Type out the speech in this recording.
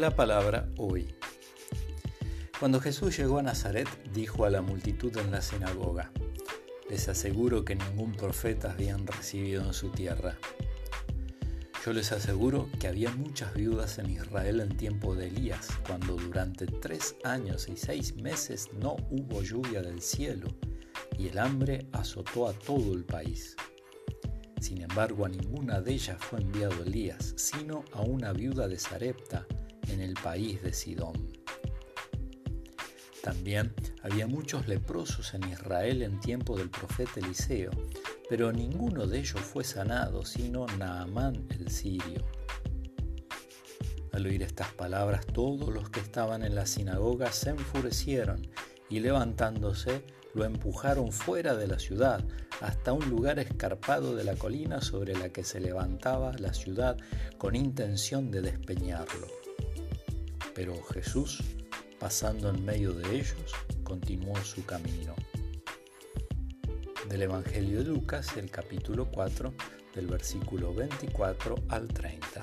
La palabra hoy. Cuando Jesús llegó a Nazaret, dijo a la multitud en la sinagoga, les aseguro que ningún profeta habían recibido en su tierra. Yo les aseguro que había muchas viudas en Israel en tiempo de Elías, cuando durante tres años y seis meses no hubo lluvia del cielo y el hambre azotó a todo el país. Sin embargo, a ninguna de ellas fue enviado Elías, sino a una viuda de Sarepta en el país de Sidón. También había muchos leprosos en Israel en tiempo del profeta Eliseo, pero ninguno de ellos fue sanado, sino Naamán el sirio. Al oír estas palabras, todos los que estaban en la sinagoga se enfurecieron y levantándose, lo empujaron fuera de la ciudad hasta un lugar escarpado de la colina sobre la que se levantaba la ciudad con intención de despeñarlo. Pero Jesús, pasando en medio de ellos, continuó su camino. Del Evangelio de Lucas, el capítulo 4, del versículo 24 al 30.